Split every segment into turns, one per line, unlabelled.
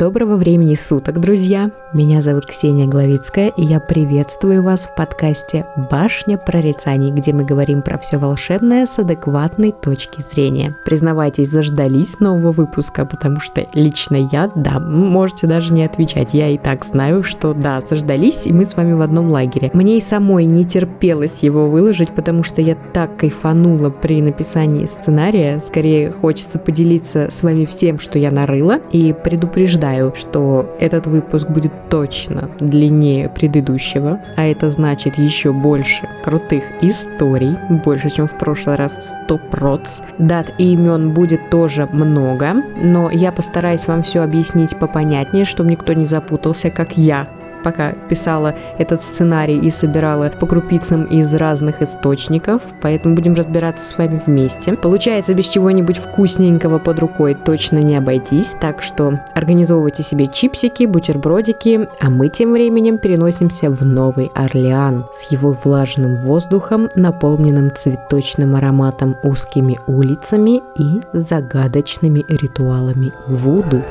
Доброго времени суток, друзья! Меня зовут Ксения Главицкая, и я приветствую вас в подкасте «Башня прорицаний», где мы говорим про все волшебное с адекватной точки зрения. Признавайтесь, заждались нового выпуска, потому что лично я, да, можете даже не отвечать, я и так знаю, что да, заждались, и мы с вами в одном лагере. Мне и самой не терпелось его выложить, потому что я так кайфанула при написании сценария, скорее хочется поделиться с вами всем, что я нарыла, и предупреждать предупреждаю, что этот выпуск будет точно длиннее предыдущего, а это значит еще больше крутых историй, больше, чем в прошлый раз 100 проц. Дат и имен будет тоже много, но я постараюсь вам все объяснить попонятнее, чтобы никто не запутался, как я пока писала этот сценарий и собирала по крупицам из разных источников, поэтому будем разбираться с вами вместе. Получается, без чего-нибудь вкусненького под рукой точно не обойтись, так что организовывайте себе чипсики, бутербродики, а мы тем временем переносимся в Новый Орлеан с его влажным воздухом, наполненным цветочным ароматом, узкими улицами и загадочными ритуалами Вуду.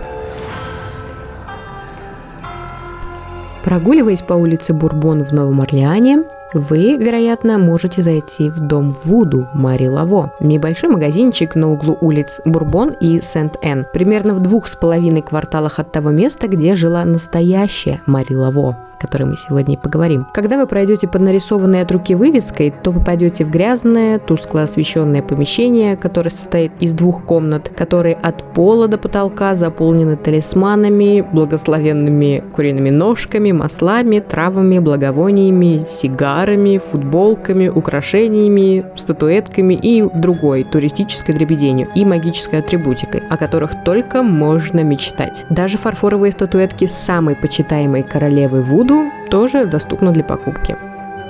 Прогуливаясь по улице Бурбон в Новом Орлеане, вы, вероятно, можете зайти в дом Вуду Мари Лаво. Небольшой магазинчик на углу улиц Бурбон и Сент-Эн, примерно в двух с половиной кварталах от того места, где жила настоящая Мари Лаво которой мы сегодня и поговорим. Когда вы пройдете под нарисованной от руки вывеской, то попадете в грязное, тускло освещенное помещение, которое состоит из двух комнат, которые от пола до потолка заполнены талисманами, благословенными куриными ножками, маслами, травами, благовониями, сигарами, футболками, украшениями, статуэтками и другой туристической дребеденью и магической атрибутикой, о которых только можно мечтать. Даже фарфоровые статуэтки самой почитаемой королевы Вуд Вуду тоже доступна для покупки.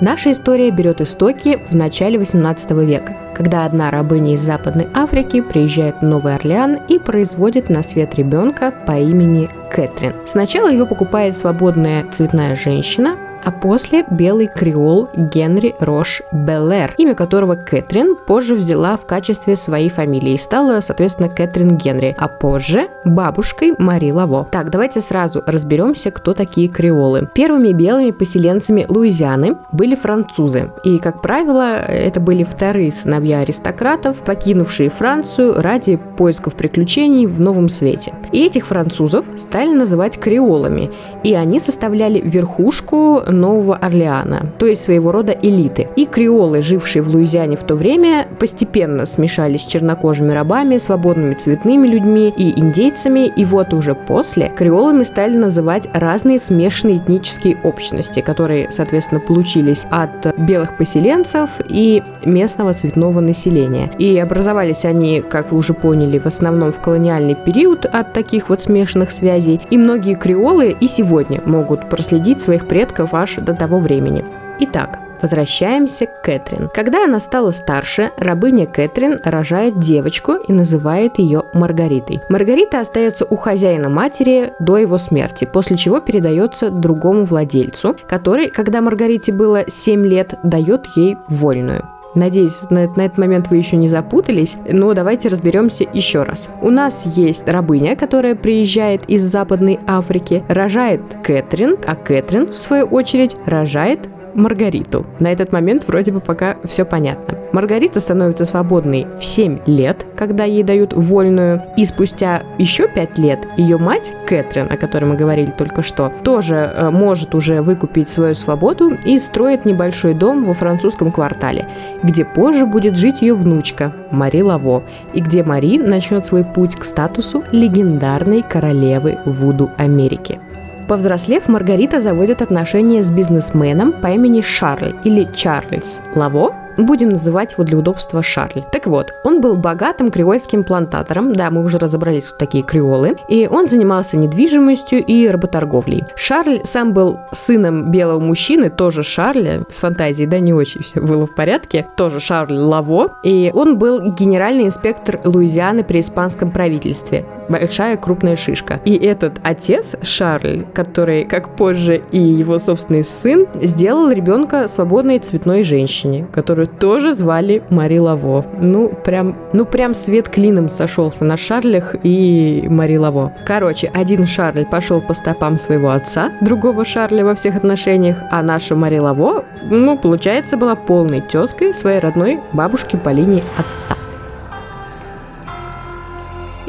Наша история берет истоки в начале 18 века, когда одна рабыня из Западной Африки приезжает в Новый Орлеан и производит на свет ребенка по имени Кэтрин. Сначала ее покупает свободная цветная женщина, а после белый креол Генри Рош Беллер, имя которого Кэтрин позже взяла в качестве своей фамилии и стала, соответственно, Кэтрин Генри, а позже бабушкой Мари Лаво. Так, давайте сразу разберемся, кто такие креолы. Первыми белыми поселенцами Луизианы были французы, и, как правило, это были вторые сыновья аристократов, покинувшие Францию ради поисков приключений в новом свете. И этих французов стали называть креолами, и они составляли верхушку Нового Орлеана, то есть своего рода элиты. И креолы, жившие в Луизиане в то время, постепенно смешались с чернокожими рабами, свободными цветными людьми и индейцами, и вот уже после креолами стали называть разные смешанные этнические общности, которые, соответственно, получились от белых поселенцев и местного цветного населения. И образовались они, как вы уже поняли, в основном в колониальный период от таких вот смешанных связей, и многие креолы и сегодня могут проследить своих предков аж до того времени. Итак, Возвращаемся к Кэтрин. Когда она стала старше, рабыня Кэтрин рожает девочку и называет ее Маргаритой. Маргарита остается у хозяина матери до его смерти, после чего передается другому владельцу, который, когда Маргарите было 7 лет, дает ей вольную. Надеюсь, на, на этот момент вы еще не запутались, но давайте разберемся еще раз. У нас есть рабыня, которая приезжает из Западной Африки, рожает Кэтрин, а Кэтрин, в свою очередь, рожает Маргариту. На этот момент вроде бы пока все понятно. Маргарита становится свободной в 7 лет, когда ей дают вольную, и спустя еще 5 лет ее мать, Кэтрин, о которой мы говорили только что, тоже э, может уже выкупить свою свободу и строит небольшой дом во французском квартале, где позже будет жить ее внучка Мари Лаво, и где Мари начнет свой путь к статусу легендарной королевы Вуду Америки. Повзрослев, Маргарита заводит отношения с бизнесменом по имени Шарль или Чарльз. Лаво, Будем называть его для удобства Шарль. Так вот, он был богатым креольским плантатором, да, мы уже разобрались, кто такие креолы, и он занимался недвижимостью и работорговлей. Шарль сам был сыном белого мужчины, тоже Шарля, с фантазией, да, не очень все было в порядке, тоже Шарль Лаво, и он был генеральный инспектор Луизианы при испанском правительстве большая крупная шишка. И этот отец, Шарль, который, как позже и его собственный сын, сделал ребенка свободной цветной женщине, которую тоже звали Мари Лаво. Ну, прям, ну, прям свет клином сошелся на Шарлях и Мари Лаво. Короче, один Шарль пошел по стопам своего отца, другого Шарля во всех отношениях, а наша Мари Лаво, ну, получается, была полной тезкой своей родной бабушки по линии отца.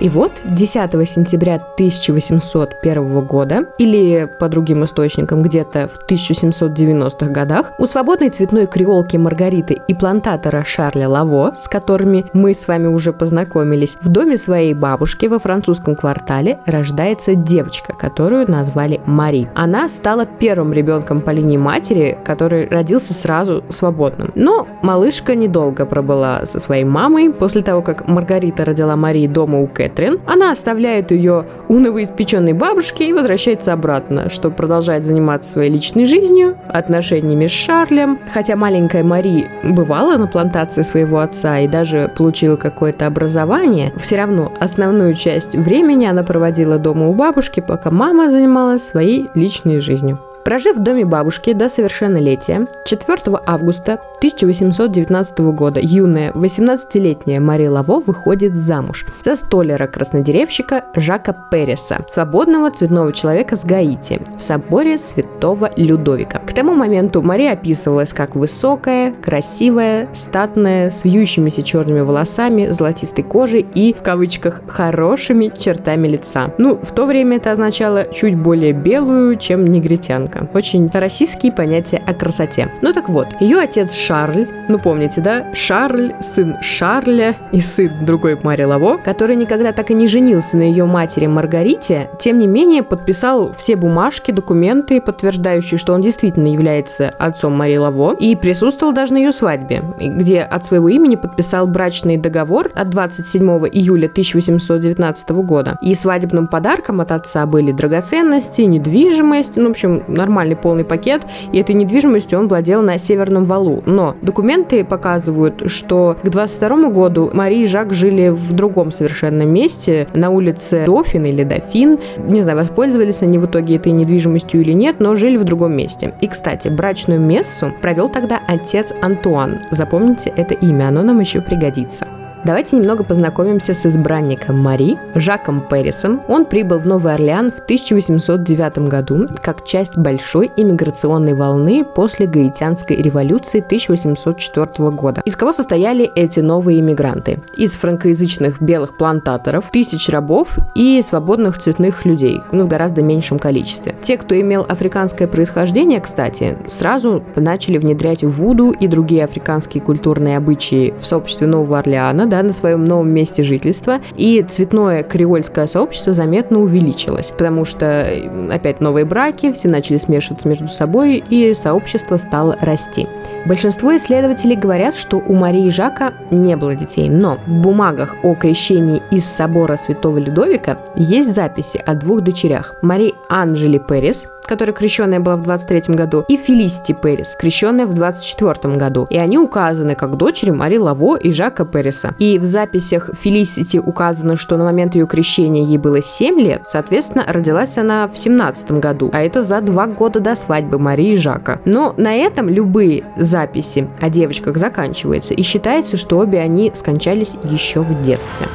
И вот 10 сентября 1801 года, или по другим источникам где-то в 1790-х годах, у свободной цветной креолки Маргариты и плантатора Шарля Лаво, с которыми мы с вами уже познакомились, в доме своей бабушки во французском квартале рождается девочка, которую назвали Мари. Она стала первым ребенком по линии матери, который родился сразу свободным. Но малышка недолго пробыла со своей мамой. После того, как Маргарита родила Мари дома у Кэт, Кэтрин, она оставляет ее у новоиспеченной бабушки и возвращается обратно, чтобы продолжать заниматься своей личной жизнью, отношениями с Шарлем. Хотя маленькая Мари бывала на плантации своего отца и даже получила какое-то образование, все равно основную часть времени она проводила дома у бабушки, пока мама занималась своей личной жизнью. Прожив в доме бабушки до совершеннолетия, 4 августа 1819 года юная 18-летняя Мари Лаво выходит замуж за столяра-краснодеревщика Жака Переса, свободного цветного человека с Гаити, в соборе святого Людовика. К тому моменту Мари описывалась как высокая, красивая, статная, с вьющимися черными волосами, золотистой кожей и, в кавычках, хорошими чертами лица. Ну, в то время это означало чуть более белую, чем негритянка ребенка. Очень российские понятия о красоте. Ну так вот, ее отец Шарль, ну помните, да? Шарль, сын Шарля и сын другой Мари Лаво, который никогда так и не женился на ее матери Маргарите, тем не менее подписал все бумажки, документы, подтверждающие, что он действительно является отцом Мари Лаво, и присутствовал даже на ее свадьбе, где от своего имени подписал брачный договор от 27 июля 1819 года. И свадебным подарком от отца были драгоценности, недвижимость, ну, в общем, нормальный полный пакет, и этой недвижимостью он владел на Северном Валу. Но документы показывают, что к 22 году Мари и Жак жили в другом совершенно месте, на улице Дофин или Дофин. Не знаю, воспользовались они в итоге этой недвижимостью или нет, но жили в другом месте. И, кстати, брачную мессу провел тогда отец Антуан. Запомните это имя, оно нам еще пригодится. Давайте немного познакомимся с избранником Мари, Жаком Перрисом. Он прибыл в Новый Орлеан в 1809 году как часть большой иммиграционной волны после Гаитянской революции 1804 года. Из кого состояли эти новые иммигранты? Из франкоязычных белых плантаторов, тысяч рабов и свободных цветных людей, ну, в гораздо меньшем количестве. Те, кто имел африканское происхождение, кстати, сразу начали внедрять вуду и другие африканские культурные обычаи в сообществе Нового Орлеана, да, на своем новом месте жительства, и цветное креольское сообщество заметно увеличилось, потому что опять новые браки, все начали смешиваться между собой, и сообщество стало расти. Большинство исследователей говорят, что у Марии Жака не было детей, но в бумагах о крещении из собора Святого Людовика есть записи о двух дочерях. Марии Анжели Перес, которая крещенная была в 23 году, и Фелисити Перес, крещенная в 24 году. И они указаны как дочери Мари Лаво и Жака Переса. И в записях Фелисити указано, что на момент ее крещения ей было 7 лет, соответственно, родилась она в 17 году, а это за два года до свадьбы Марии и Жака. Но на этом любые записи о девочках заканчиваются, и считается, что обе они скончались еще в детстве.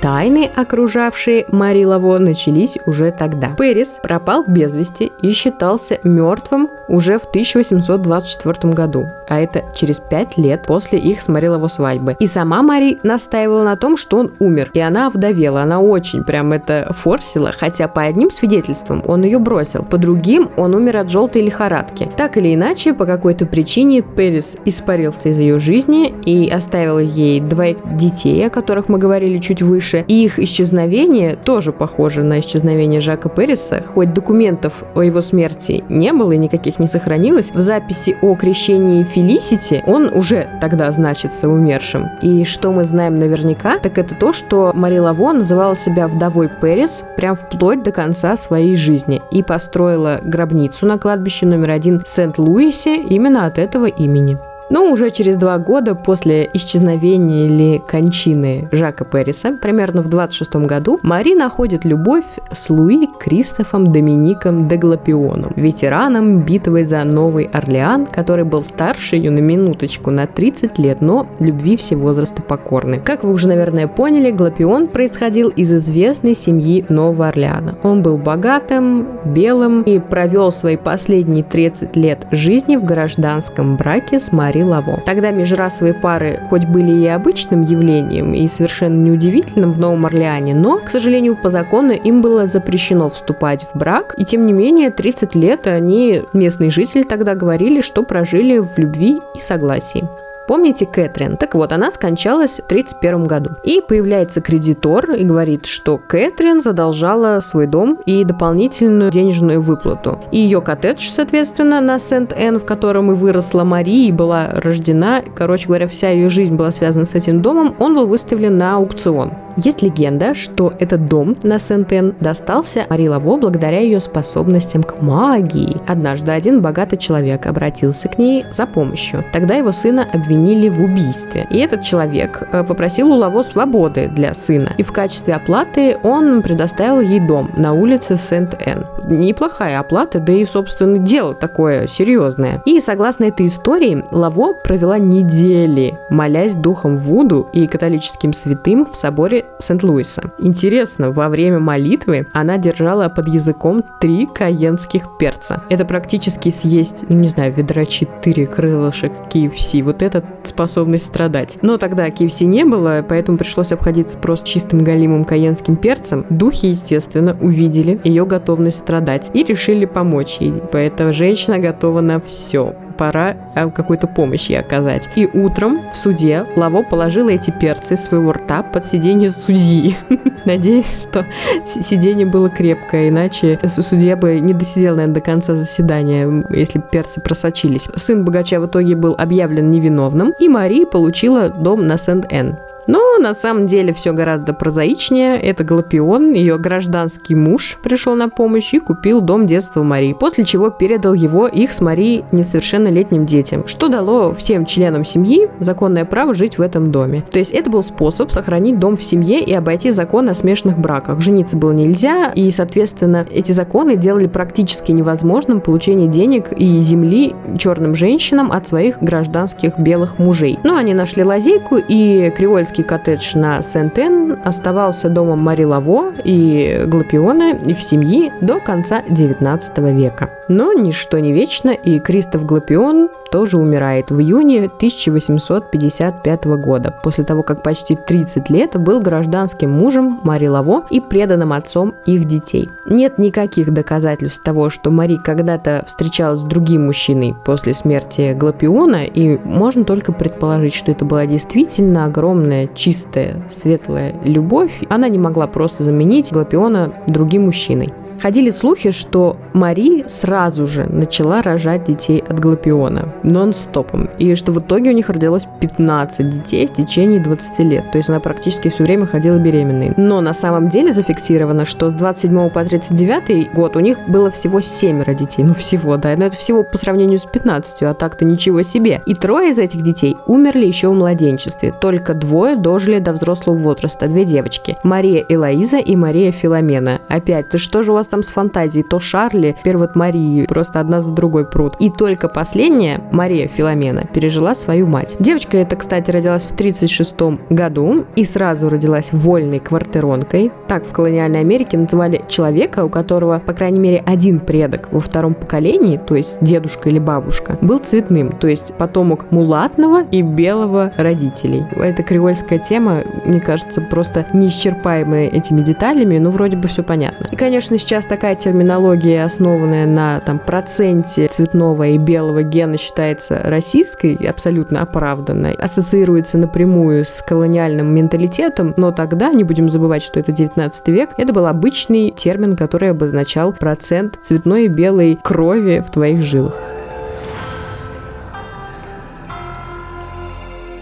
Тайны, окружавшие Мари Лаво, начались уже тогда. Перес пропал без вести и считался мертвым уже в 1824 году, а это через пять лет после их с Мари Лаво свадьбы. И сама Мари настаивала на том, что он умер, и она овдовела, она очень прям это форсила, хотя по одним свидетельствам он ее бросил, по другим он умер от желтой лихорадки. Так или иначе, по какой-то причине Перес испарился из ее жизни и оставил ей двоих детей, о которых мы говорили чуть выше, выше. И их исчезновение тоже похоже на исчезновение Жака Перриса. Хоть документов о его смерти не было и никаких не сохранилось, в записи о крещении Фелисити он уже тогда значится умершим. И что мы знаем наверняка, так это то, что Мари Лаво называла себя вдовой Перрис прям вплоть до конца своей жизни и построила гробницу на кладбище номер один Сент-Луисе именно от этого имени. Но уже через два года после исчезновения или кончины Жака Перриса, примерно в 26 году, Мари находит любовь с Луи Кристофом Домиником де Глапионом, ветераном битвы за Новый Орлеан, который был старше ее на минуточку на 30 лет, но любви все возраста покорны. Как вы уже, наверное, поняли, Глапион происходил из известной семьи Нового Орлеана. Он был богатым, белым и провел свои последние 30 лет жизни в гражданском браке с Мари Лаво. Тогда межрасовые пары хоть были и обычным явлением, и совершенно неудивительным в Новом Орлеане, но, к сожалению, по закону им было запрещено вступать в брак, и тем не менее 30 лет они, местные жители тогда говорили, что прожили в любви и согласии. Помните Кэтрин? Так вот, она скончалась в 1931 году. И появляется кредитор и говорит, что Кэтрин задолжала свой дом и дополнительную денежную выплату. И ее коттедж, соответственно, на Сент-Эн, в котором и выросла Мари и была рождена, короче говоря, вся ее жизнь была связана с этим домом, он был выставлен на аукцион. Есть легенда, что этот дом на Сент-Эн достался Мари благодаря ее способностям к магии. Однажды один богатый человек обратился к ней за помощью. Тогда его сына обвинили в убийстве. И этот человек э, попросил у Лаво свободы для сына. И в качестве оплаты он предоставил ей дом на улице Сент-Эн. Неплохая оплата, да и, собственно, дело такое серьезное. И согласно этой истории, Лаво провела недели, молясь духом Вуду и католическим святым в соборе Сент-Луиса. Интересно, во время молитвы она держала под языком три каенских перца. Это практически съесть, не знаю, ведра 4 крылышек KFC. Вот это способность страдать. Но тогда KFC не было, поэтому пришлось обходиться просто чистым галимым каенским перцем. Духи, естественно, увидели ее готовность страдать и решили помочь ей. Поэтому женщина готова на все пора а, какую-то помощь ей оказать. И утром в суде Лаво положила эти перцы своего рта под сиденье судьи. Надеюсь, что сиденье было крепкое, иначе судья бы не досидел, наверное, до конца заседания, если перцы просочились. Сын богача в итоге был объявлен невиновным, и Мари получила дом на Сент-Энн. Но на самом деле все гораздо прозаичнее. Это Глапион, ее гражданский муж, пришел на помощь и купил дом детства Марии, после чего передал его их с Марией несовершеннолетним детям, что дало всем членам семьи законное право жить в этом доме. То есть это был способ сохранить дом в семье и обойти закон о смешанных браках. Жениться было нельзя, и, соответственно, эти законы делали практически невозможным получение денег и земли черным женщинам от своих гражданских белых мужей. Но они нашли лазейку, и креольский Киевский коттедж на Сент-Эн оставался домом Мари Лаво и Глапиона, их семьи, до конца XIX века. Но ничто не вечно, и Кристоф Глапион тоже умирает в июне 1855 года, после того, как почти 30 лет был гражданским мужем Мари Лаво и преданным отцом их детей. Нет никаких доказательств того, что Мари когда-то встречалась с другим мужчиной после смерти Глапиона, и можно только предположить, что это была действительно огромная, чистая, светлая любовь. Она не могла просто заменить Глапиона другим мужчиной. Ходили слухи, что Мари сразу же начала рожать детей от Глапиона нон-стопом, и что в итоге у них родилось 15 детей в течение 20 лет, то есть она практически все время ходила беременной. Но на самом деле зафиксировано, что с 27 по 39 год у них было всего семеро детей, ну всего, да, но это всего по сравнению с 15, а так-то ничего себе. И трое из этих детей умерли еще в младенчестве, только двое дожили до взрослого возраста, две девочки, Мария Элоиза и Мария Филомена. Опять, ты что же у вас там с фантазией, то Шарли, теперь вот Марии, просто одна за другой пруд. И только последняя, Мария Филомена, пережила свою мать. Девочка эта, кстати, родилась в 36 году и сразу родилась вольной квартиронкой. Так в колониальной Америке называли человека, у которого, по крайней мере, один предок во втором поколении, то есть дедушка или бабушка, был цветным, то есть потомок мулатного и белого родителей. Эта креольская тема, мне кажется, просто неисчерпаемая этими деталями, но вроде бы все понятно. И, конечно, сейчас сейчас такая терминология, основанная на там, проценте цветного и белого гена, считается расистской, абсолютно оправданной, ассоциируется напрямую с колониальным менталитетом, но тогда, не будем забывать, что это 19 век, это был обычный термин, который обозначал процент цветной и белой крови в твоих жилах.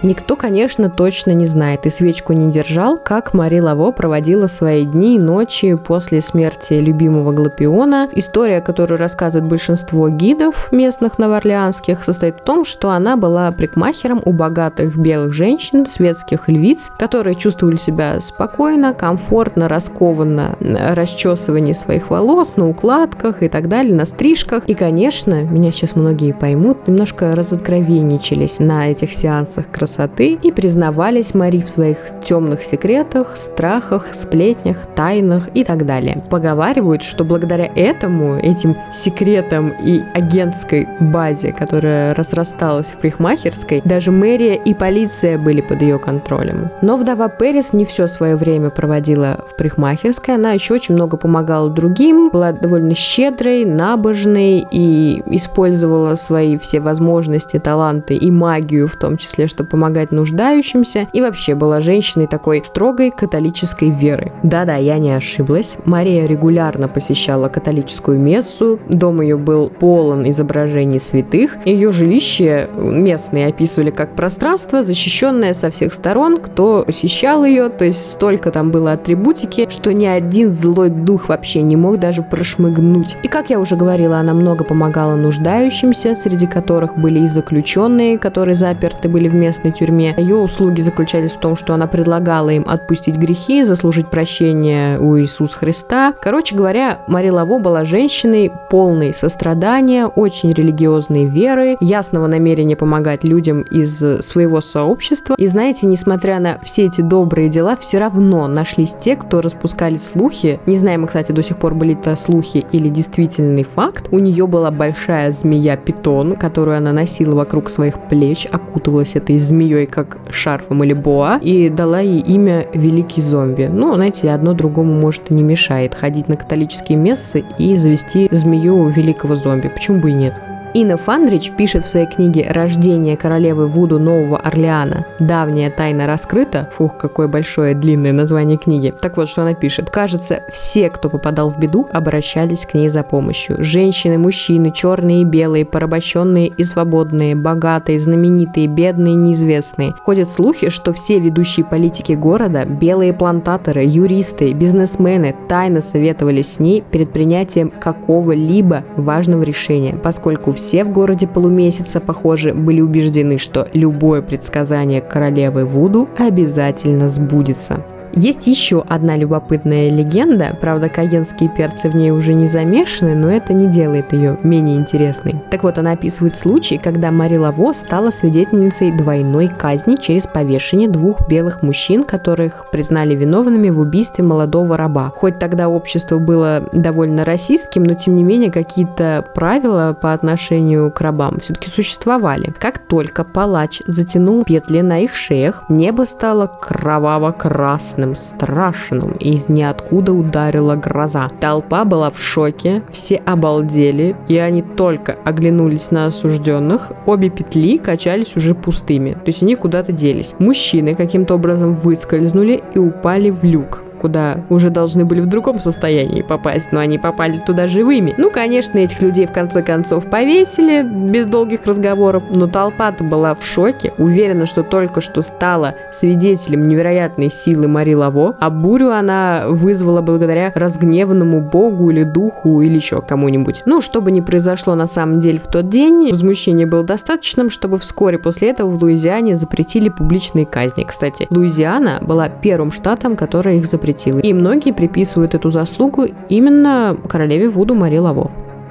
Никто, конечно, точно не знает и свечку не держал, как Мари Лаво проводила свои дни и ночи после смерти любимого Глапиона. История, которую рассказывает большинство гидов местных новоорлеанских, состоит в том, что она была прикмахером у богатых белых женщин, светских львиц, которые чувствовали себя спокойно, комфортно, раскованно на расчесывании своих волос, на укладках и так далее, на стрижках. И, конечно, меня сейчас многие поймут, немножко разоткровенничались на этих сеансах красоты красоты и признавались Мари в своих темных секретах, страхах, сплетнях, тайнах и так далее. Поговаривают, что благодаря этому, этим секретам и агентской базе, которая разрасталась в парикмахерской, даже мэрия и полиция были под ее контролем. Но вдова Перес не все свое время проводила в парикмахерской, она еще очень много помогала другим, была довольно щедрой, набожной и использовала свои все возможности, таланты и магию в том числе, чтобы помогать нуждающимся и вообще была женщиной такой строгой католической веры. Да-да, я не ошиблась. Мария регулярно посещала католическую мессу, дом ее был полон изображений святых. Ее жилище местные описывали как пространство, защищенное со всех сторон, кто посещал ее, то есть столько там было атрибутики, что ни один злой дух вообще не мог даже прошмыгнуть. И как я уже говорила, она много помогала нуждающимся, среди которых были и заключенные, которые заперты были в местной местной тюрьме. Ее услуги заключались в том, что она предлагала им отпустить грехи, заслужить прощение у Иисуса Христа. Короче говоря, Мари Лаво была женщиной полной сострадания, очень религиозной веры, ясного намерения помогать людям из своего сообщества. И знаете, несмотря на все эти добрые дела, все равно нашлись те, кто распускали слухи. Не знаем, кстати, до сих пор были это слухи или действительный факт. У нее была большая змея-питон, которую она носила вокруг своих плеч, окутывалась этой змеей змеей, как шарфом или боа, и дала ей имя Великий зомби. Ну, знаете, одно другому, может, и не мешает ходить на католические мессы и завести змею Великого зомби. Почему бы и нет? Инна Фандрич пишет в своей книге «Рождение королевы Вуду Нового Орлеана. Давняя тайна раскрыта». Фух, какое большое длинное название книги. Так вот, что она пишет. Кажется, все, кто попадал в беду, обращались к ней за помощью. Женщины, мужчины, черные и белые, порабощенные и свободные, богатые, знаменитые, бедные, неизвестные. Ходят слухи, что все ведущие политики города, белые плантаторы, юристы, бизнесмены тайно советовались с ней перед принятием какого-либо важного решения, поскольку все все в городе полумесяца, похоже, были убеждены, что любое предсказание королевы Вуду обязательно сбудется. Есть еще одна любопытная легенда, правда, каенские перцы в ней уже не замешаны, но это не делает ее менее интересной. Так вот, она описывает случай, когда Мари Лаво стала свидетельницей двойной казни через повешение двух белых мужчин, которых признали виновными в убийстве молодого раба. Хоть тогда общество было довольно расистским, но тем не менее какие-то правила по отношению к рабам все-таки существовали. Как только палач затянул петли на их шеях, небо стало кроваво-красным страшным, страшным, и из ниоткуда ударила гроза. Толпа была в шоке, все обалдели, и они только оглянулись на осужденных, обе петли качались уже пустыми, то есть они куда-то делись. Мужчины каким-то образом выскользнули и упали в люк куда уже должны были в другом состоянии попасть, но они попали туда живыми. Ну, конечно, этих людей в конце концов повесили, без долгих разговоров, но толпа-то была в шоке, уверена, что только что стала свидетелем невероятной силы Мари Лаво, а бурю она вызвала благодаря разгневанному богу или духу или еще кому-нибудь. Ну, что бы ни произошло на самом деле в тот день, возмущение было достаточным, чтобы вскоре после этого в Луизиане запретили публичные казни. Кстати, Луизиана была первым штатом, который их запретил запретил. И многие приписывают эту заслугу именно королеве Вуду Мари Лаво.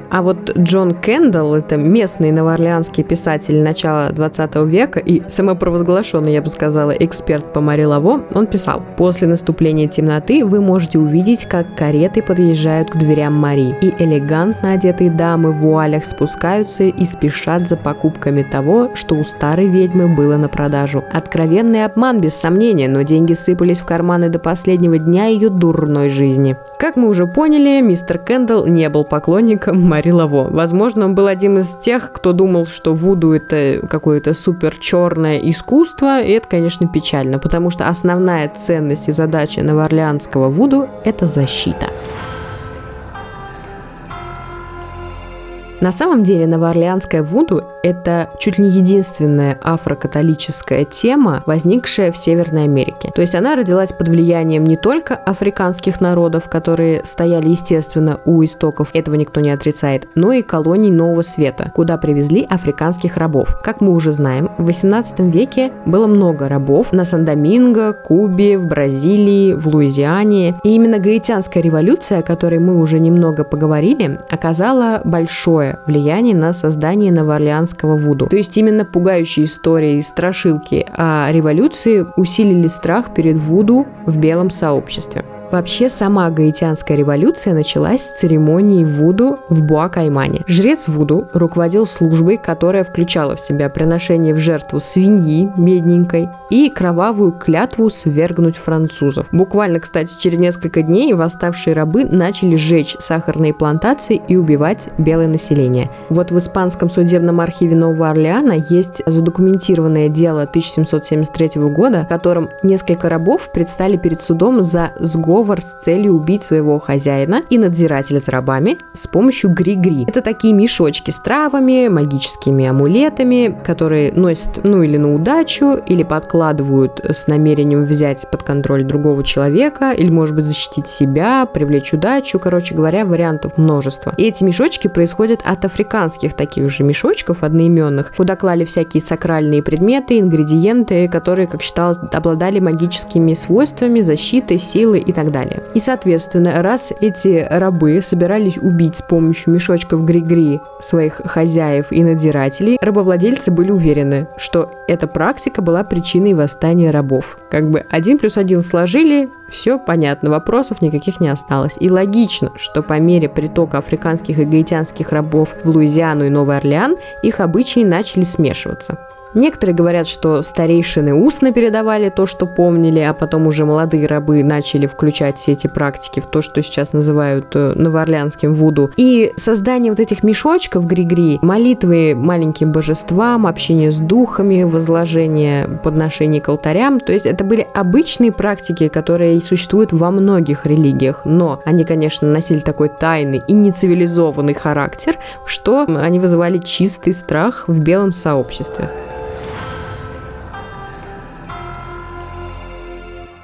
А вот Джон Кендалл, это местный новоорлеанский писатель начала 20 века и самопровозглашенный, я бы сказала, эксперт по Мари Лаво, он писал, «После наступления темноты вы можете увидеть, как кареты подъезжают к дверям Мари, и элегантно одетые дамы в вуалях спускаются и спешат за покупками того, что у старой ведьмы было на продажу. Откровенный обман, без сомнения, но деньги сыпались в карманы до последнего дня ее дурной жизни». Как мы уже поняли, мистер Кендалл не был поклонником Мари Лаво. Возможно, он был один из тех, кто думал, что Вуду это какое-то супер черное искусство, и это, конечно, печально, потому что основная ценность и задача новоорлеанского Вуду – это защита. На самом деле новоорлеанская Вуду – это чуть ли не единственная афрокатолическая тема, возникшая в Северной Америке. То есть она родилась под влиянием не только африканских народов, которые стояли, естественно, у истоков, этого никто не отрицает, но и колоний Нового Света, куда привезли африканских рабов. Как мы уже знаем, в 18 веке было много рабов на Сан-Доминго, Кубе, в Бразилии, в Луизиане. И именно гаитянская революция, о которой мы уже немного поговорили, оказала большое влияние на создание новоорлеанского вуду. То есть именно пугающие истории и страшилки о революции усилили страх перед Вуду в белом сообществе. Вообще, сама гаитянская революция началась с церемонии Вуду в Буакаймане. Жрец Вуду руководил службой, которая включала в себя приношение в жертву свиньи, бедненькой, и кровавую клятву свергнуть французов. Буквально, кстати, через несколько дней восставшие рабы начали сжечь сахарные плантации и убивать белое население. Вот в испанском судебном архиве Нового Орлеана есть задокументированное дело 1773 года, в котором несколько рабов предстали перед судом за сговор сговор с целью убить своего хозяина и надзирателя за рабами с помощью гри-гри. Это такие мешочки с травами, магическими амулетами, которые носят ну или на удачу, или подкладывают с намерением взять под контроль другого человека, или, может быть, защитить себя, привлечь удачу. Короче говоря, вариантов множество. И эти мешочки происходят от африканских таких же мешочков одноименных, куда клали всякие сакральные предметы, ингредиенты, которые, как считалось, обладали магическими свойствами, защитой, силой и так далее далее. И, соответственно, раз эти рабы собирались убить с помощью мешочков гри-гри своих хозяев и надзирателей, рабовладельцы были уверены, что эта практика была причиной восстания рабов. Как бы один плюс один сложили, все понятно, вопросов никаких не осталось. И логично, что по мере притока африканских и гаитянских рабов в Луизиану и Новый Орлеан их обычаи начали смешиваться. Некоторые говорят, что старейшины устно передавали то, что помнили, а потом уже молодые рабы начали включать все эти практики в то, что сейчас называют э, новоорлеанским вуду. И создание вот этих мешочков гри-гри, молитвы маленьким божествам, общение с духами, возложение подношений к алтарям, то есть это были обычные практики, которые существуют во многих религиях, но они, конечно, носили такой тайный и нецивилизованный характер, что они вызывали чистый страх в белом сообществе.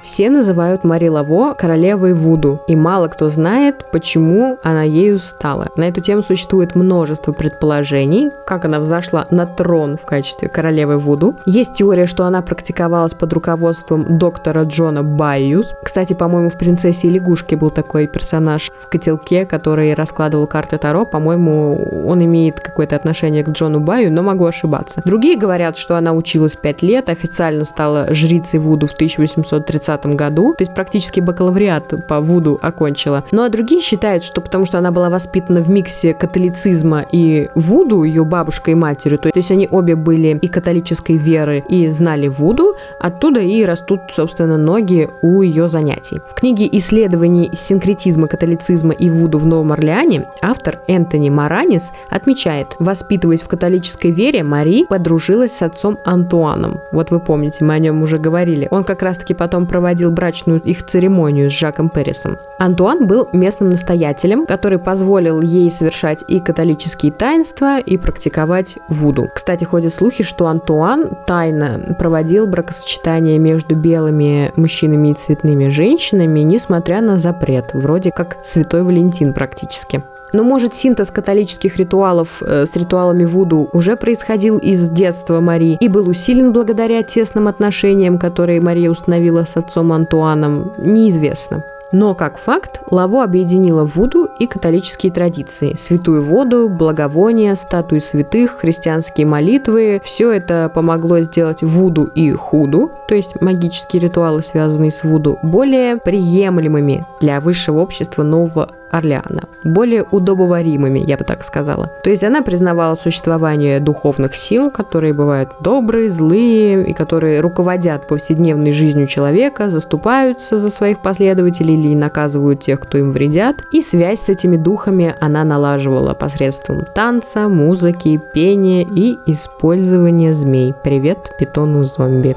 Все называют Мари Лаво королевой Вуду, и мало кто знает, почему она ею стала. На эту тему существует множество предположений, как она взошла на трон в качестве королевы Вуду. Есть теория, что она практиковалась под руководством доктора Джона Байюс. Кстати, по-моему, в «Принцессе и лягушке» был такой персонаж в котелке, который раскладывал карты Таро. По-моему, он имеет какое-то отношение к Джону Баю, но могу ошибаться. Другие говорят, что она училась 5 лет, официально стала жрицей Вуду в 1830 1920 году, то есть практически бакалавриат по Вуду окончила. Ну а другие считают, что потому что она была воспитана в миксе католицизма и Вуду, ее бабушкой и матерью, то есть они обе были и католической веры, и знали Вуду, оттуда и растут, собственно, ноги у ее занятий. В книге исследований синкретизма католицизма и Вуду в Новом Орлеане автор Энтони Маранис отмечает, воспитываясь в католической вере, Мари подружилась с отцом Антуаном. Вот вы помните, мы о нем уже говорили. Он как раз-таки потом проводил проводил брачную их церемонию с Жаком Перрисом. Антуан был местным настоятелем, который позволил ей совершать и католические таинства, и практиковать вуду. Кстати, ходят слухи, что Антуан тайно проводил бракосочетание между белыми мужчинами и цветными женщинами, несмотря на запрет, вроде как святой Валентин практически. Но, может, синтез католических ритуалов э, с ритуалами Вуду уже происходил из детства Марии и был усилен благодаря тесным отношениям, которые Мария установила с отцом Антуаном, неизвестно. Но, как факт, Лаво объединила Вуду и католические традиции. Святую воду, благовония, статуи святых, христианские молитвы. Все это помогло сделать Вуду и Худу, то есть магические ритуалы, связанные с Вуду, более приемлемыми для высшего общества Нового Орлеана, более удобоваримыми, я бы так сказала. То есть она признавала существование духовных сил, которые бывают добрые, злые, и которые руководят повседневной жизнью человека, заступаются за своих последователей или наказывают тех, кто им вредят. И связь с этими духами она налаживала посредством танца, музыки, пения и использования змей. Привет, питону-зомби.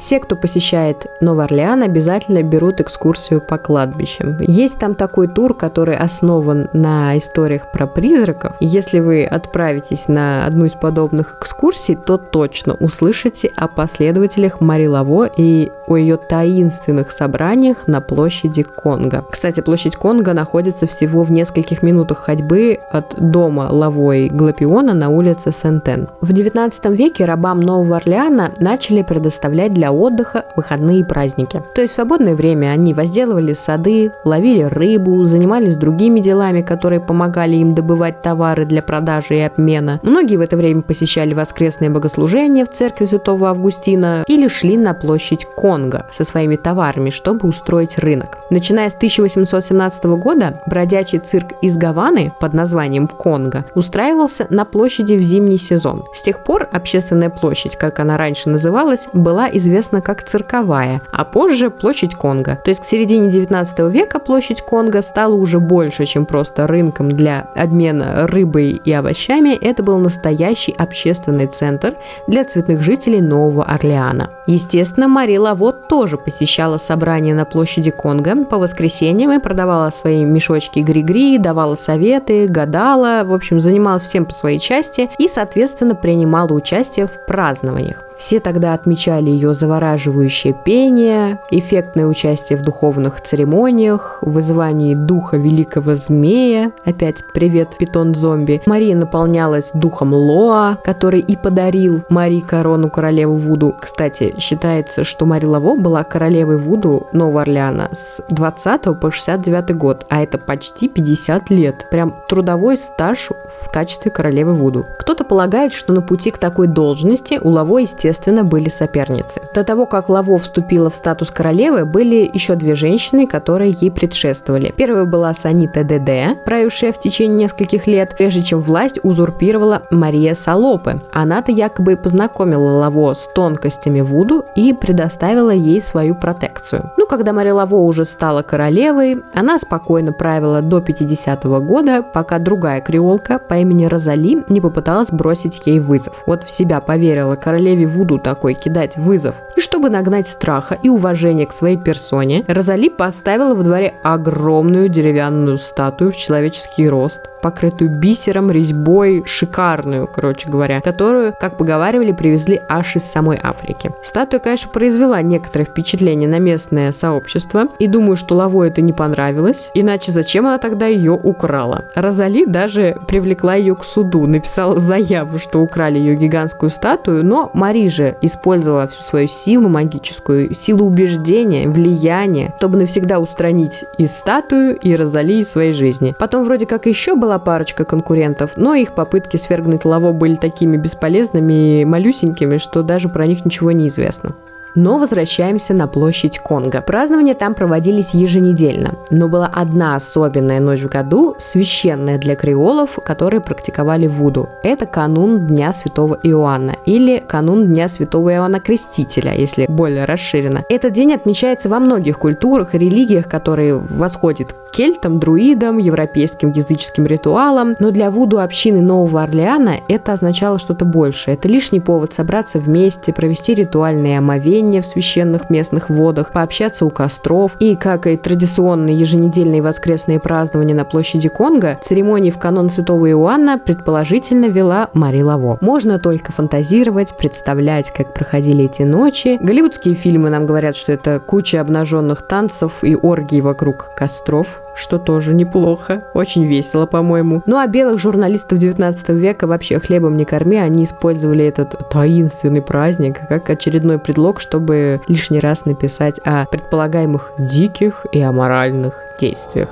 Все, кто посещает Новый Орлеан, обязательно берут экскурсию по кладбищам. Есть там такой тур, который основан на историях про призраков. Если вы отправитесь на одну из подобных экскурсий, то точно услышите о последователях Мари Лаво и о ее таинственных собраниях на площади Конго. Кстати, площадь Конго находится всего в нескольких минутах ходьбы от дома Лаво и Глапиона на улице Сентен. В 19 веке рабам Нового Орлеана начали предоставлять для отдыха выходные праздники. То есть в свободное время они возделывали сады, ловили рыбу, занимались другими делами, которые помогали им добывать товары для продажи и обмена. Многие в это время посещали воскресные богослужения в церкви Святого Августина или шли на площадь Конго со своими товарами, чтобы устроить рынок. Начиная с 1817 года бродячий цирк из Гаваны под названием Конго устраивался на площади в зимний сезон. С тех пор общественная площадь, как она раньше называлась, была известна как цирковая, а позже площадь Конго. То есть к середине 19 века площадь Конго стала уже больше, чем просто рынком для обмена рыбой и овощами. Это был настоящий общественный центр для цветных жителей Нового Орлеана. Естественно, Мари Лавот тоже посещала собрания на площади Конго по воскресеньям и продавала свои мешочки гри-гри, давала советы, гадала, в общем, занималась всем по своей части и, соответственно, принимала участие в празднованиях. Все тогда отмечали ее завораживающее пение, эффектное участие в духовных церемониях, вызывании духа великого змея, опять привет, питон-зомби. Мария наполнялась духом Лоа, который и подарил Марии корону королевы Вуду. Кстати, считается, что Мари Лаво была королевой Вуду Нового Орлеана с 20 по 69 год, а это почти 50 лет. Прям трудовой стаж в качестве королевы Вуду. Кто-то полагает, что на пути к такой должности у Лаво, естественно, были соперницы. До того, как Лаво вступила в статус королевы, были еще две женщины, которые ей предшествовали. Первая была Санита Деде, правившая в течение нескольких лет, прежде чем власть узурпировала Мария Салопе. Она-то якобы познакомила Лаво с тонкостями Вуду и предоставила ей свою протекцию. Ну, когда Мария Лаво уже стала королевой, она спокойно правила до 50 -го года, пока другая креолка по имени Розали не попыталась бросить ей вызов. Вот в себя поверила королеве Вуду такой кидать вызов. И чтобы нагнать страха и уважения к своей персоне, Розали поставила во дворе огромную деревянную статую в человеческий рост, покрытую бисером, резьбой, шикарную, короче говоря, которую, как поговаривали, привезли аж из самой Африки. Статуя, конечно, произвела некоторое впечатление на местное сообщество, и думаю, что Лаво это не понравилось, иначе зачем она тогда ее украла? Розали даже привлекла ее к суду, написала заяву, что украли ее гигантскую статую, но Мари же использовала всю свою силу магическую, силу убеждения, влияния, чтобы навсегда устранить и статую, и Розали из своей жизни. Потом вроде как еще была парочка конкурентов, но их попытки свергнуть Лаво были такими бесполезными и малюсенькими, что даже про них ничего не известно. Но возвращаемся на площадь Конго. Празднования там проводились еженедельно, но была одна особенная ночь в году, священная для креолов, которые практиковали Вуду. Это канун Дня Святого Иоанна или канун Дня Святого Иоанна Крестителя, если более расширенно. Этот день отмечается во многих культурах и религиях, которые восходят к кельтам, друидам, европейским языческим ритуалам, но для Вуду общины Нового Орлеана это означало что-то большее. Это лишний повод собраться вместе, провести ритуальные омовения, купания в священных местных водах, пообщаться у костров и, как и традиционные еженедельные воскресные празднования на площади Конго, церемонии в канон Святого Иоанна предположительно вела Мари Лаво. Можно только фантазировать, представлять, как проходили эти ночи. Голливудские фильмы нам говорят, что это куча обнаженных танцев и оргий вокруг костров что тоже неплохо, очень весело, по-моему. Ну а белых журналистов 19 века вообще хлебом не корми, они использовали этот таинственный праздник как очередной предлог, чтобы лишний раз написать о предполагаемых диких и аморальных действиях.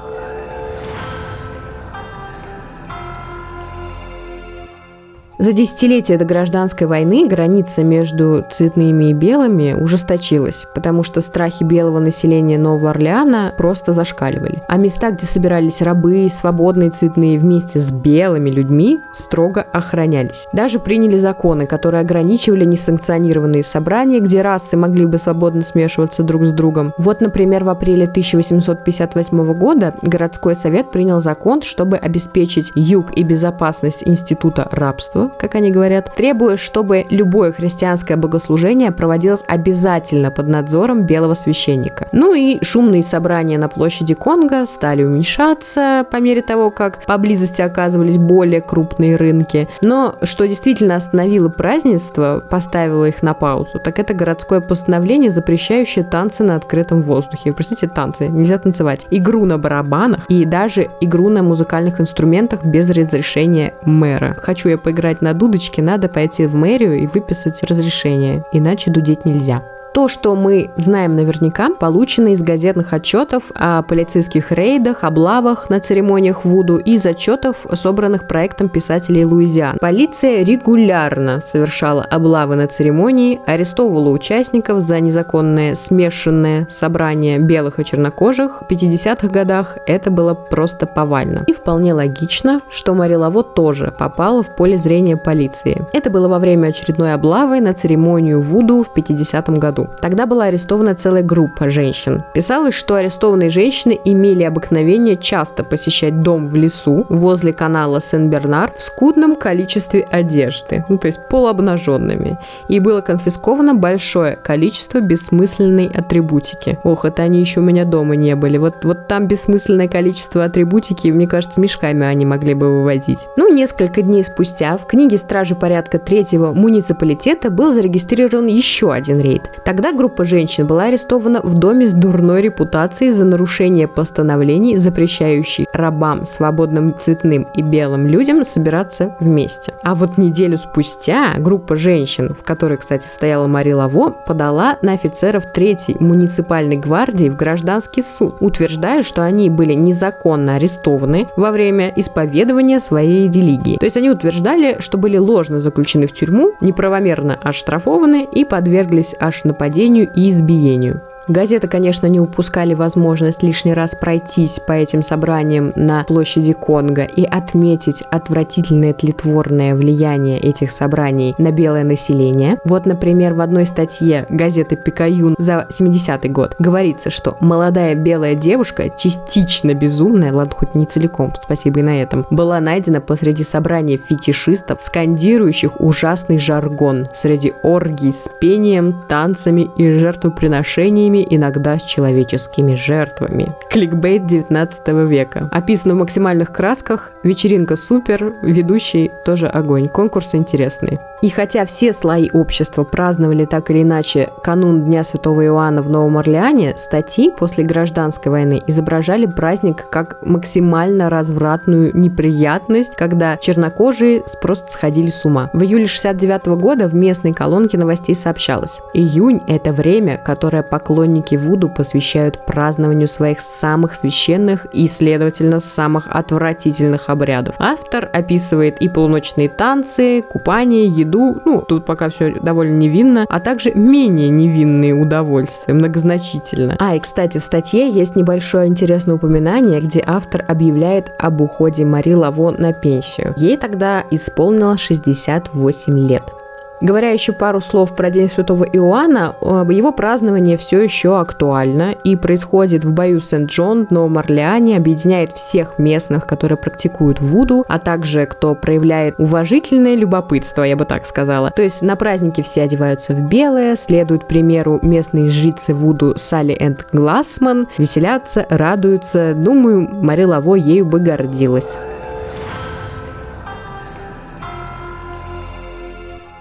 За десятилетия до гражданской войны граница между цветными и белыми ужесточилась, потому что страхи белого населения Нового Орлеана просто зашкаливали. А места, где собирались рабы, свободные цветные вместе с белыми людьми, строго охранялись. Даже приняли законы, которые ограничивали несанкционированные собрания, где расы могли бы свободно смешиваться друг с другом. Вот, например, в апреле 1858 года городской совет принял закон, чтобы обеспечить юг и безопасность института рабства, как они говорят, требуя, чтобы любое христианское богослужение проводилось обязательно под надзором белого священника. Ну и шумные собрания на площади Конго стали уменьшаться по мере того, как поблизости оказывались более крупные рынки. Но что действительно остановило празднество, поставило их на паузу, так это городское постановление, запрещающее танцы на открытом воздухе. Простите, танцы, нельзя танцевать. Игру на барабанах и даже игру на музыкальных инструментах без разрешения мэра. Хочу я поиграть на дудочке, надо пойти в мэрию и выписать разрешение, иначе дудеть нельзя. То, что мы знаем наверняка, получено из газетных отчетов о полицейских рейдах, облавах на церемониях Вуду и отчетов, собранных проектом писателей Луизиан. Полиция регулярно совершала облавы на церемонии, арестовывала участников за незаконное смешанное собрание белых и чернокожих. В 50-х годах это было просто повально. И вполне логично, что Мари тоже попала в поле зрения полиции. Это было во время очередной облавы на церемонию Вуду в 50 году году. Тогда была арестована целая группа женщин. Писалось, что арестованные женщины имели обыкновение часто посещать дом в лесу возле канала Сен-Бернар в скудном количестве одежды, ну то есть полуобнаженными, и было конфисковано большое количество бессмысленной атрибутики. Ох, это они еще у меня дома не были. Вот, вот там бессмысленное количество атрибутики, мне кажется, мешками они могли бы выводить. Ну, несколько дней спустя в книге Стражи порядка третьего муниципалитета был зарегистрирован еще один рейд. Тогда группа женщин была арестована в доме с дурной репутацией за нарушение постановлений, запрещающих рабам, свободным цветным и белым людям собираться вместе. А вот неделю спустя группа женщин, в которой, кстати, стояла Мари Лаво, подала на офицеров третьей муниципальной гвардии в гражданский суд, утверждая, что они были незаконно арестованы во время исповедования своей религии. То есть они утверждали, что были ложно заключены в тюрьму, неправомерно оштрафованы и подверглись аж нападению и избиению. Газеты, конечно, не упускали возможность лишний раз пройтись по этим собраниям на площади Конго и отметить отвратительное тлетворное влияние этих собраний на белое население. Вот, например, в одной статье газеты «Пикаюн» за 70-й год говорится, что молодая белая девушка, частично безумная, ладно, хоть не целиком, спасибо и на этом, была найдена посреди собрания фетишистов, скандирующих ужасный жаргон среди оргий с пением, танцами и жертвоприношениями людьми, иногда с человеческими жертвами. Кликбейт 19 века. Описано в максимальных красках, вечеринка супер, ведущий тоже огонь, конкурс интересный. И хотя все слои общества праздновали так или иначе канун Дня Святого Иоанна в Новом Орлеане, статьи после гражданской войны изображали праздник как максимально развратную неприятность, когда чернокожие просто сходили с ума. В июле 69 года в местной колонке новостей сообщалось. Июнь – это время, которое поклонники Вуду посвящают празднованию своих самых священных и, следовательно, самых отвратительных обрядов. Автор описывает и полуночные танцы, купание, еду, ну, тут пока все довольно невинно, а также менее невинные удовольствия, многозначительно. А, и, кстати, в статье есть небольшое интересное упоминание, где автор объявляет об уходе Мари Лаво на пенсию. Ей тогда исполнилось 68 лет. Говоря еще пару слов про День Святого Иоанна, его празднование все еще актуально и происходит в бою Сент-Джон в Новом Орлеане, объединяет всех местных, которые практикуют Вуду, а также кто проявляет уважительное любопытство, я бы так сказала. То есть на празднике все одеваются в белое, следуют примеру местные жрицы Вуду Салли энд Глассман, веселятся, радуются. Думаю, Мари Лаво ею бы гордилась.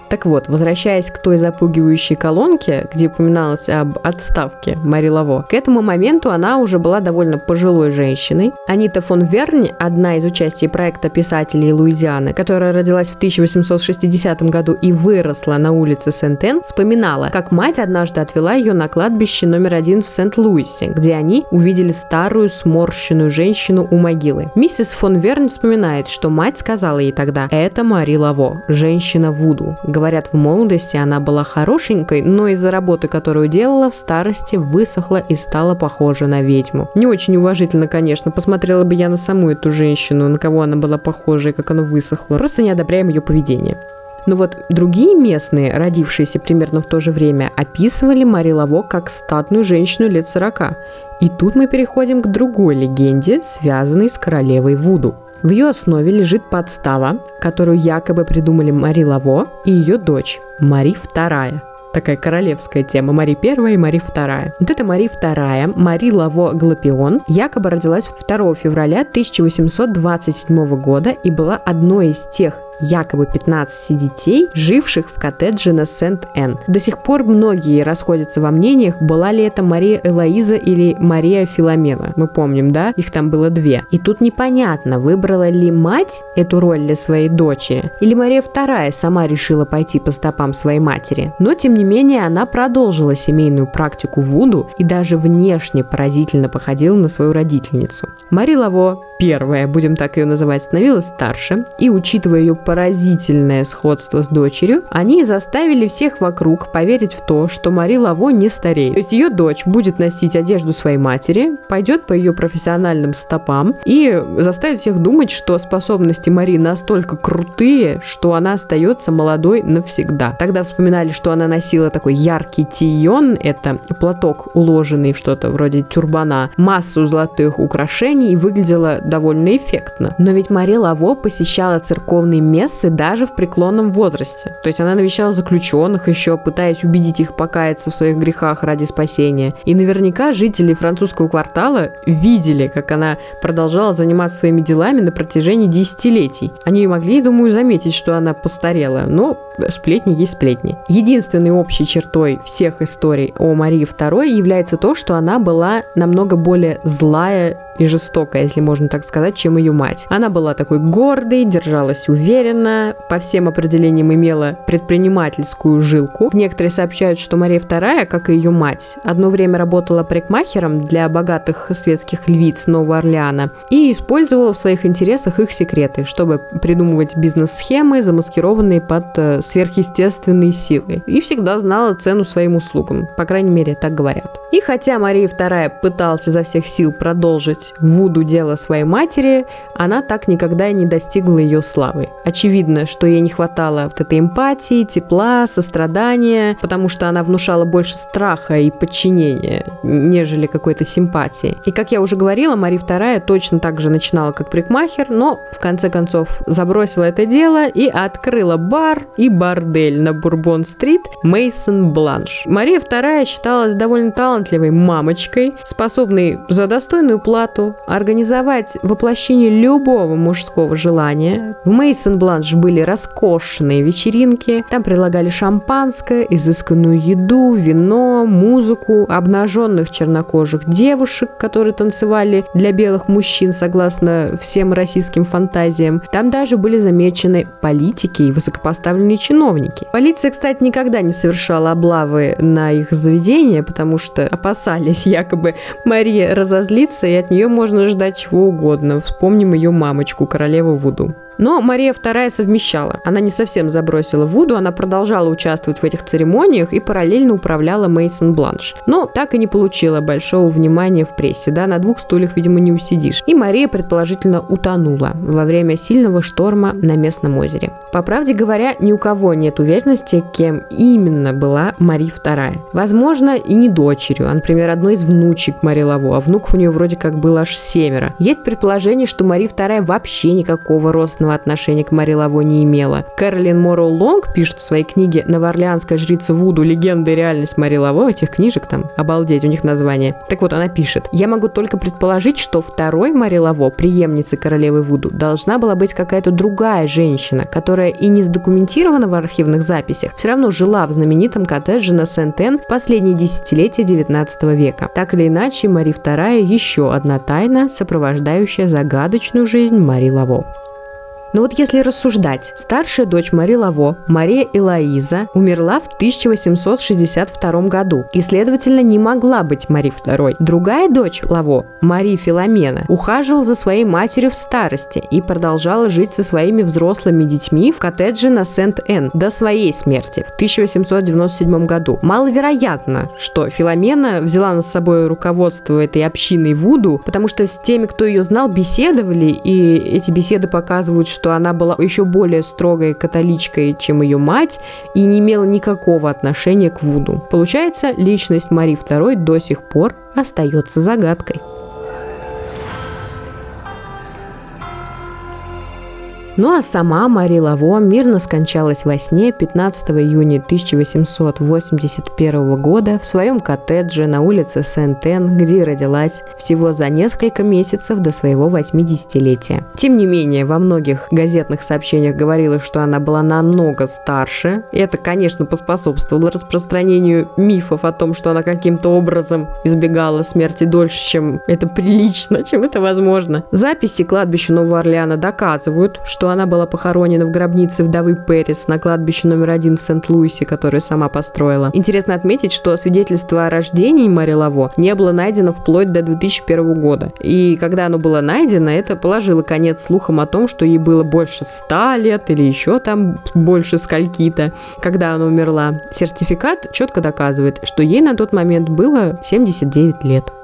Так вот, возвращаясь к той запугивающей колонке, где упоминалось об отставке Мари Лаво, к этому моменту она уже была довольно пожилой женщиной. Анита фон Вернь, одна из участий проекта писателей Луизианы, которая родилась в 1860 году и выросла на улице Сент-Эн, вспоминала, как мать однажды отвела ее на кладбище номер один в Сент-Луисе, где они увидели старую сморщенную женщину у могилы. Миссис фон Вернь вспоминает, что мать сказала ей тогда «Это Мари Лаво, женщина Вуду, Говорят, в молодости она была хорошенькой, но из-за работы, которую делала, в старости высохла и стала похожа на ведьму. Не очень уважительно, конечно, посмотрела бы я на саму эту женщину, на кого она была похожа и как она высохла. Просто не одобряем ее поведение. Но вот другие местные, родившиеся примерно в то же время, описывали Мари Лаво как статную женщину лет 40. И тут мы переходим к другой легенде, связанной с королевой Вуду. В ее основе лежит подстава, которую якобы придумали Мари Лаво и ее дочь Мари II такая королевская тема. Мари I и Мари II. Вот это Мари II, Мари Лаво Глапион, якобы родилась 2 февраля 1827 года и была одной из тех якобы 15 детей, живших в коттедже на Сент-Эн. До сих пор многие расходятся во мнениях, была ли это Мария Элоиза или Мария Филомена. Мы помним, да? Их там было две. И тут непонятно, выбрала ли мать эту роль для своей дочери, или Мария II сама решила пойти по стопам своей матери. Но, тем не менее, она продолжила семейную практику Вуду и даже внешне поразительно походила на свою родительницу. Мари Лаво первая, будем так ее называть, становилась старше, и, учитывая ее поразительное сходство с дочерью, они заставили всех вокруг поверить в то, что Мари Лаво не стареет. То есть ее дочь будет носить одежду своей матери, пойдет по ее профессиональным стопам и заставит всех думать, что способности Мари настолько крутые, что она остается молодой навсегда. Тогда вспоминали, что она носила такой яркий тион, это платок, уложенный в что-то вроде тюрбана, массу золотых украшений и выглядела довольно эффектно. Но ведь Мари Лаво посещала церковные мессы даже в преклонном возрасте. То есть она навещала заключенных еще, пытаясь убедить их покаяться в своих грехах ради спасения. И наверняка жители французского квартала видели, как она продолжала заниматься своими делами на протяжении десятилетий. Они могли, думаю, заметить, что она постарела, но сплетни есть сплетни. Единственной общей чертой всех историй о Марии II является то, что она была намного более злая и жестокая, если можно так сказать, чем ее мать. Она была такой гордой, держалась уверенно, по всем определениям имела предпринимательскую жилку. Некоторые сообщают, что Мария II, как и ее мать, одно время работала парикмахером для богатых светских львиц Нового Орлеана и использовала в своих интересах их секреты, чтобы придумывать бизнес-схемы, замаскированные под э, сверхъестественные силы. И всегда знала цену своим услугам. По крайней мере, так говорят. И хотя Мария II пыталась изо всех сил продолжить Вуду дело своей матери, она так никогда и не достигла ее славы. Очевидно, что ей не хватало вот этой эмпатии, тепла, сострадания, потому что она внушала больше страха и подчинения, нежели какой-то симпатии. И, как я уже говорила, Мария II точно так же начинала как прикмахер, но в конце концов забросила это дело и открыла бар и бордель на Бурбон-стрит Мейсон Бланш. Мария II считалась довольно талантливой мамочкой, способной за достойную плату организовать воплощение любого мужского желания. В Мейсон Бланш были роскошные вечеринки, там предлагали шампанское, изысканную еду, вино, музыку, обнаженных чернокожих девушек, которые танцевали для белых мужчин согласно всем российским фантазиям. Там даже были замечены политики и высокопоставленные чиновники. Полиция, кстати, никогда не совершала облавы на их заведения, потому что опасались якобы Мария разозлится, и от нее можно ждать чего угодно. Вспомним ее мамочку, королеву Вуду. Но Мария II совмещала. Она не совсем забросила Вуду, она продолжала участвовать в этих церемониях и параллельно управляла Мейсон Бланш. Но так и не получила большого внимания в прессе, да, на двух стульях, видимо, не усидишь. И Мария, предположительно, утонула во время сильного шторма на местном озере. По правде говоря, ни у кого нет уверенности, кем именно была Мария II. Возможно, и не дочерью, а, например, одной из внучек Мари Лаво, а внуков у нее вроде как было аж семеро. Есть предположение, что Мария II вообще никакого родственного личного отношения к Мари Лаво не имела. Кэролин Морроу Лонг пишет в своей книге «Новоорлеанская жрица Вуду. Легенда и реальность Мари Лаво». Этих книжек там, обалдеть, у них название. Так вот, она пишет. «Я могу только предположить, что второй Мари Лаво, преемница королевы Вуду, должна была быть какая-то другая женщина, которая и не задокументирована в архивных записях, все равно жила в знаменитом коттедже на Сент-Эн последние десятилетия 19 века. Так или иначе, Мари II еще одна тайна, сопровождающая загадочную жизнь Мари Лаво. Но вот если рассуждать, старшая дочь Мари Лаво, Мария Элоиза, умерла в 1862 году и, следовательно, не могла быть Мари II. Другая дочь Лаво, Мари Филомена, ухаживала за своей матерью в старости и продолжала жить со своими взрослыми детьми в коттедже на Сент-Эн до своей смерти в 1897 году. Маловероятно, что Филомена взяла на собой руководство этой общиной Вуду, потому что с теми, кто ее знал, беседовали, и эти беседы показывают, что она была еще более строгой католичкой, чем ее мать, и не имела никакого отношения к Вуду. Получается, личность Мари II до сих пор остается загадкой. Ну а сама Мари Лаво мирно скончалась во сне 15 июня 1881 года в своем коттедже на улице Сент-Эн, где родилась всего за несколько месяцев до своего 80-летия. Тем не менее, во многих газетных сообщениях говорилось, что она была намного старше. И это, конечно, поспособствовало распространению мифов о том, что она каким-то образом избегала смерти дольше, чем это прилично, чем это возможно. Записи кладбища Нового Орлеана доказывают, что она была похоронена в гробнице вдовы Перес на кладбище номер один в Сент-Луисе, которое сама построила. Интересно отметить, что свидетельство о рождении Мари Лаво не было найдено вплоть до 2001 года. И когда оно было найдено, это положило конец слухам о том, что ей было больше 100 лет или еще там больше скольки-то, когда она умерла. Сертификат четко доказывает, что ей на тот момент было 79 лет.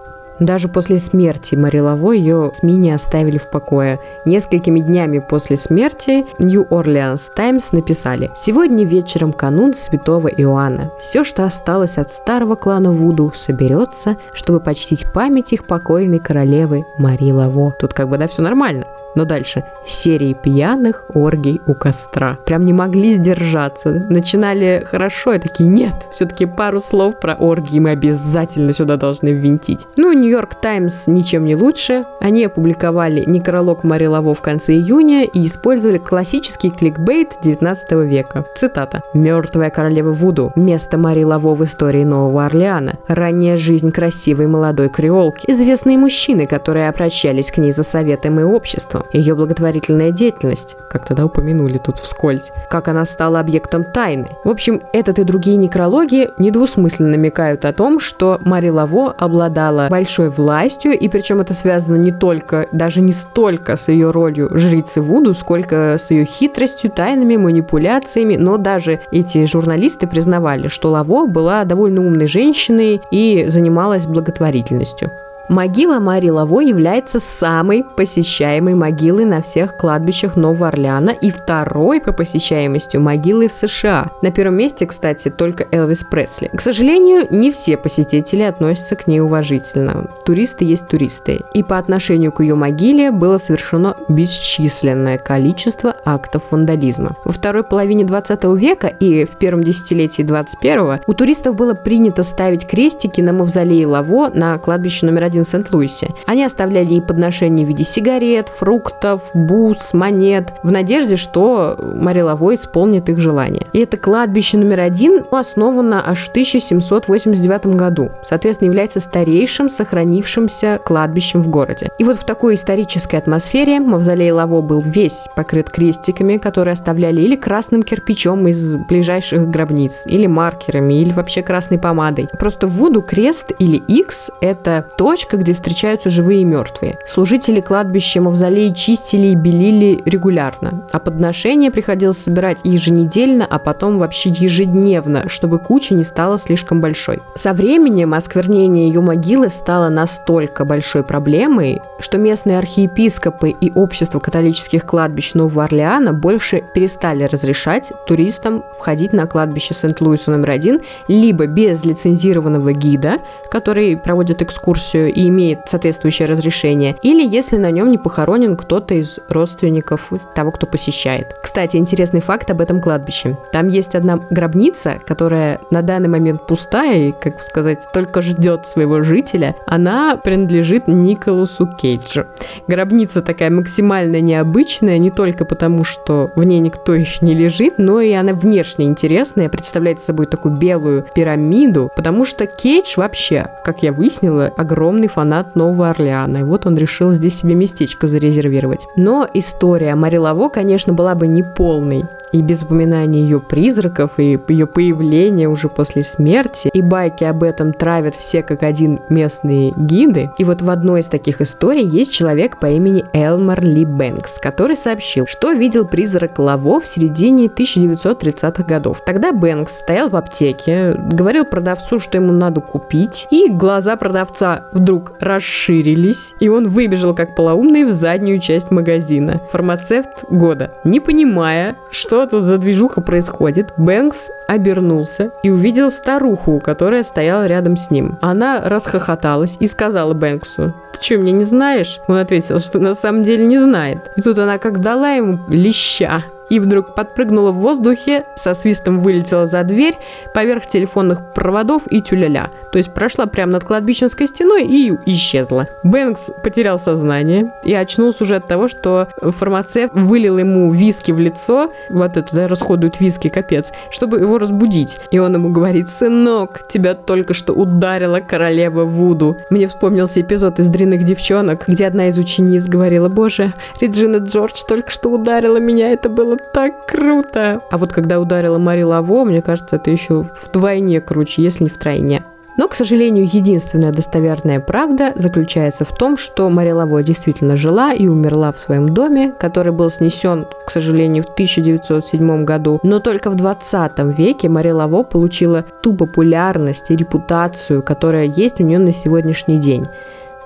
Даже после смерти Марилово ее СМИ не оставили в покое. Несколькими днями после смерти New Orleans Times написали «Сегодня вечером канун святого Иоанна. Все, что осталось от старого клана Вуду, соберется, чтобы почтить память их покойной королевы Мари Лаво». Тут как бы, да, все нормально. Но дальше. Серии пьяных оргий у костра. Прям не могли сдержаться. Начинали хорошо, и такие, нет, все-таки пару слов про оргии мы обязательно сюда должны ввинтить. Ну, Нью-Йорк Таймс ничем не лучше. Они опубликовали некролог Мари в конце июня и использовали классический кликбейт 19 века. Цитата. «Мертвая королева Вуду. Место Мари в истории Нового Орлеана. Ранняя жизнь красивой молодой креолки. Известные мужчины, которые обращались к ней за советом и обществом ее благотворительная деятельность, как тогда упомянули тут вскользь, как она стала объектом тайны. В общем, этот и другие некрологи недвусмысленно намекают о том, что Мари Лаво обладала большой властью, и причем это связано не только, даже не столько с ее ролью жрицы Вуду, сколько с ее хитростью, тайнами, манипуляциями, но даже эти журналисты признавали, что Лаво была довольно умной женщиной и занималась благотворительностью. Могила Мари Лаво является самой посещаемой могилой на всех кладбищах Нового Орлеана и второй по посещаемости могилой в США. На первом месте, кстати, только Элвис Пресли. К сожалению, не все посетители относятся к ней уважительно. Туристы есть туристы. И по отношению к ее могиле было совершено бесчисленное количество актов вандализма. Во второй половине 20 века и в первом десятилетии 21 у туристов было принято ставить крестики на мавзолее Лаво на кладбище номер один в Сент-Луисе. Они оставляли ей подношения в виде сигарет, фруктов, бус, монет, в надежде, что Мари Лаво исполнит их желание. И это кладбище номер один основано аж в 1789 году. Соответственно, является старейшим сохранившимся кладбищем в городе. И вот в такой исторической атмосфере мавзолей Лаво был весь покрыт крестиками, которые оставляли или красным кирпичом из ближайших гробниц, или маркерами, или вообще красной помадой. Просто в Вуду крест или X – это точка, точка, где встречаются живые и мертвые. Служители кладбища мавзолеи чистили и белили регулярно, а подношения приходилось собирать еженедельно, а потом вообще ежедневно, чтобы куча не стала слишком большой. Со временем осквернение ее могилы стало настолько большой проблемой, что местные архиепископы и общество католических кладбищ Нового Орлеана больше перестали разрешать туристам входить на кладбище Сент-Луиса номер один либо без лицензированного гида, который проводит экскурсию и имеет соответствующее разрешение, или если на нем не похоронен кто-то из родственников того, кто посещает. Кстати, интересный факт об этом кладбище. Там есть одна гробница, которая на данный момент пустая и, как сказать, только ждет своего жителя. Она принадлежит Николасу Кейджу. Гробница такая максимально необычная, не только потому, что в ней никто еще не лежит, но и она внешне интересная, представляет собой такую белую пирамиду, потому что Кейдж вообще, как я выяснила, огромный огромный фанат Нового Орлеана, и вот он решил здесь себе местечко зарезервировать. Но история Мари Лаво, конечно, была бы неполной, и без упоминания ее призраков, и ее появления уже после смерти, и байки об этом травят все как один местные гиды. И вот в одной из таких историй есть человек по имени Элмар Ли Бэнкс, который сообщил, что видел призрак Лаво в середине 1930-х годов. Тогда Бэнкс стоял в аптеке, говорил продавцу, что ему надо купить, и глаза продавца вдруг вдруг расширились, и он выбежал как полоумный в заднюю часть магазина. Фармацевт года. Не понимая, что тут за движуха происходит, Бэнкс обернулся и увидел старуху, которая стояла рядом с ним. Она расхохоталась и сказала Бэнксу, «Ты что, меня не знаешь?» Он ответил, что на самом деле не знает. И тут она как дала ему леща и вдруг подпрыгнула в воздухе, со свистом вылетела за дверь, поверх телефонных проводов и тюляля. То есть прошла прямо над кладбищенской стеной и исчезла. Бэнкс потерял сознание и очнулся уже от того, что фармацевт вылил ему виски в лицо, вот это, да, расходуют виски, капец, чтобы его разбудить. И он ему говорит, сынок, тебя только что ударила королева Вуду. Мне вспомнился эпизод из «Дрянных девчонок», где одна из учениц говорила, боже, Реджина Джордж только что ударила меня, это было так круто. А вот когда ударила Мари Лаво, мне кажется, это еще вдвойне круче, если не втройне. Но, к сожалению, единственная достоверная правда заключается в том, что Мари Лаво действительно жила и умерла в своем доме, который был снесен, к сожалению, в 1907 году. Но только в 20 веке Мари Лаво получила ту популярность и репутацию, которая есть у нее на сегодняшний день.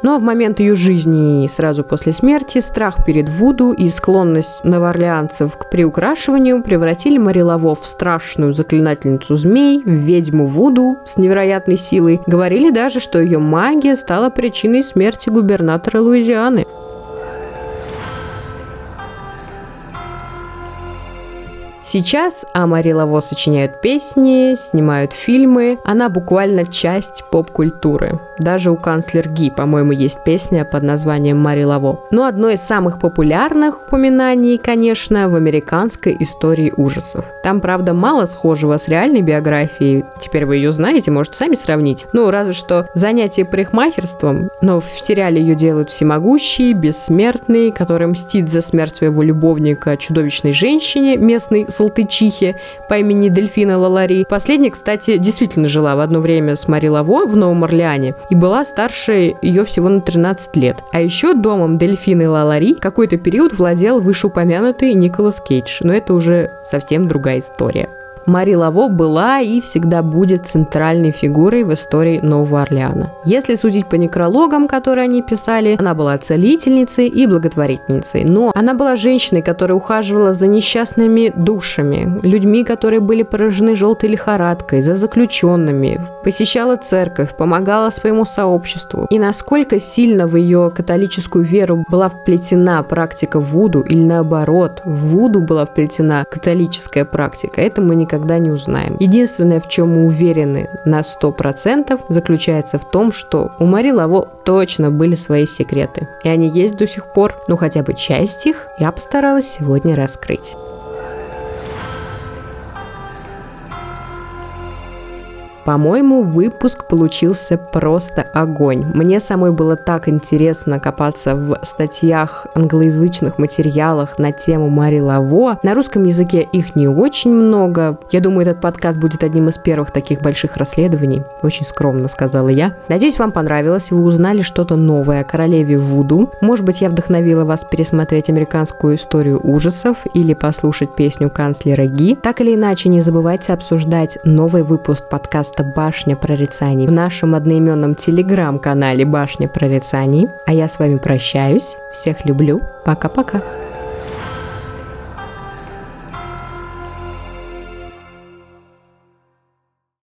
Но в момент ее жизни и сразу после смерти страх перед Вуду и склонность новоорлеанцев к приукрашиванию превратили Марилаво в страшную заклинательницу змей, в ведьму Вуду с невероятной силой. Говорили даже, что ее магия стала причиной смерти губернатора Луизианы. Сейчас Амари Лаво сочиняют песни, снимают фильмы. Она буквально часть поп-культуры. Даже у канцлер Ги, по-моему, есть песня под названием Мари Лаво. Но одно из самых популярных упоминаний, конечно, в американской истории ужасов. Там, правда, мало схожего с реальной биографией. Теперь вы ее знаете, можете сами сравнить. Ну, разве что занятие парикмахерством. Но в сериале ее делают всемогущий, бессмертный, который мстит за смерть своего любовника чудовищной женщине, местной Салтычихе по имени Дельфина Лалари. Последняя, кстати, действительно жила в одно время с Мари Лаво в Новом Орлеане и была старше ее всего на 13 лет. А еще домом Дельфины Лалари какой-то период владел вышеупомянутый Николас Кейдж, но это уже совсем другая история. Мари Лаво была и всегда будет центральной фигурой в истории Нового Орлеана. Если судить по некрологам, которые они писали, она была целительницей и благотворительницей. Но она была женщиной, которая ухаживала за несчастными душами, людьми, которые были поражены желтой лихорадкой, за заключенными, посещала церковь, помогала своему сообществу. И насколько сильно в ее католическую веру была вплетена практика Вуду или наоборот, в Вуду была вплетена католическая практика, это мы никогда никогда не узнаем. Единственное, в чем мы уверены на 100%, заключается в том, что у Мари Лаво точно были свои секреты. И они есть до сих пор. Ну, хотя бы часть их я постаралась сегодня раскрыть. По-моему, выпуск получился просто огонь. Мне самой было так интересно копаться в статьях, англоязычных материалах на тему Мари Лаво. На русском языке их не очень много. Я думаю, этот подкаст будет одним из первых таких больших расследований. Очень скромно сказала я. Надеюсь, вам понравилось, вы узнали что-то новое о королеве Вуду. Может быть, я вдохновила вас пересмотреть американскую историю ужасов или послушать песню канцлера Ги. Так или иначе, не забывайте обсуждать новый выпуск подкаста подкаста «Башня прорицаний» в нашем одноименном телеграм-канале «Башня прорицаний». А я с вами прощаюсь. Всех люблю. Пока-пока.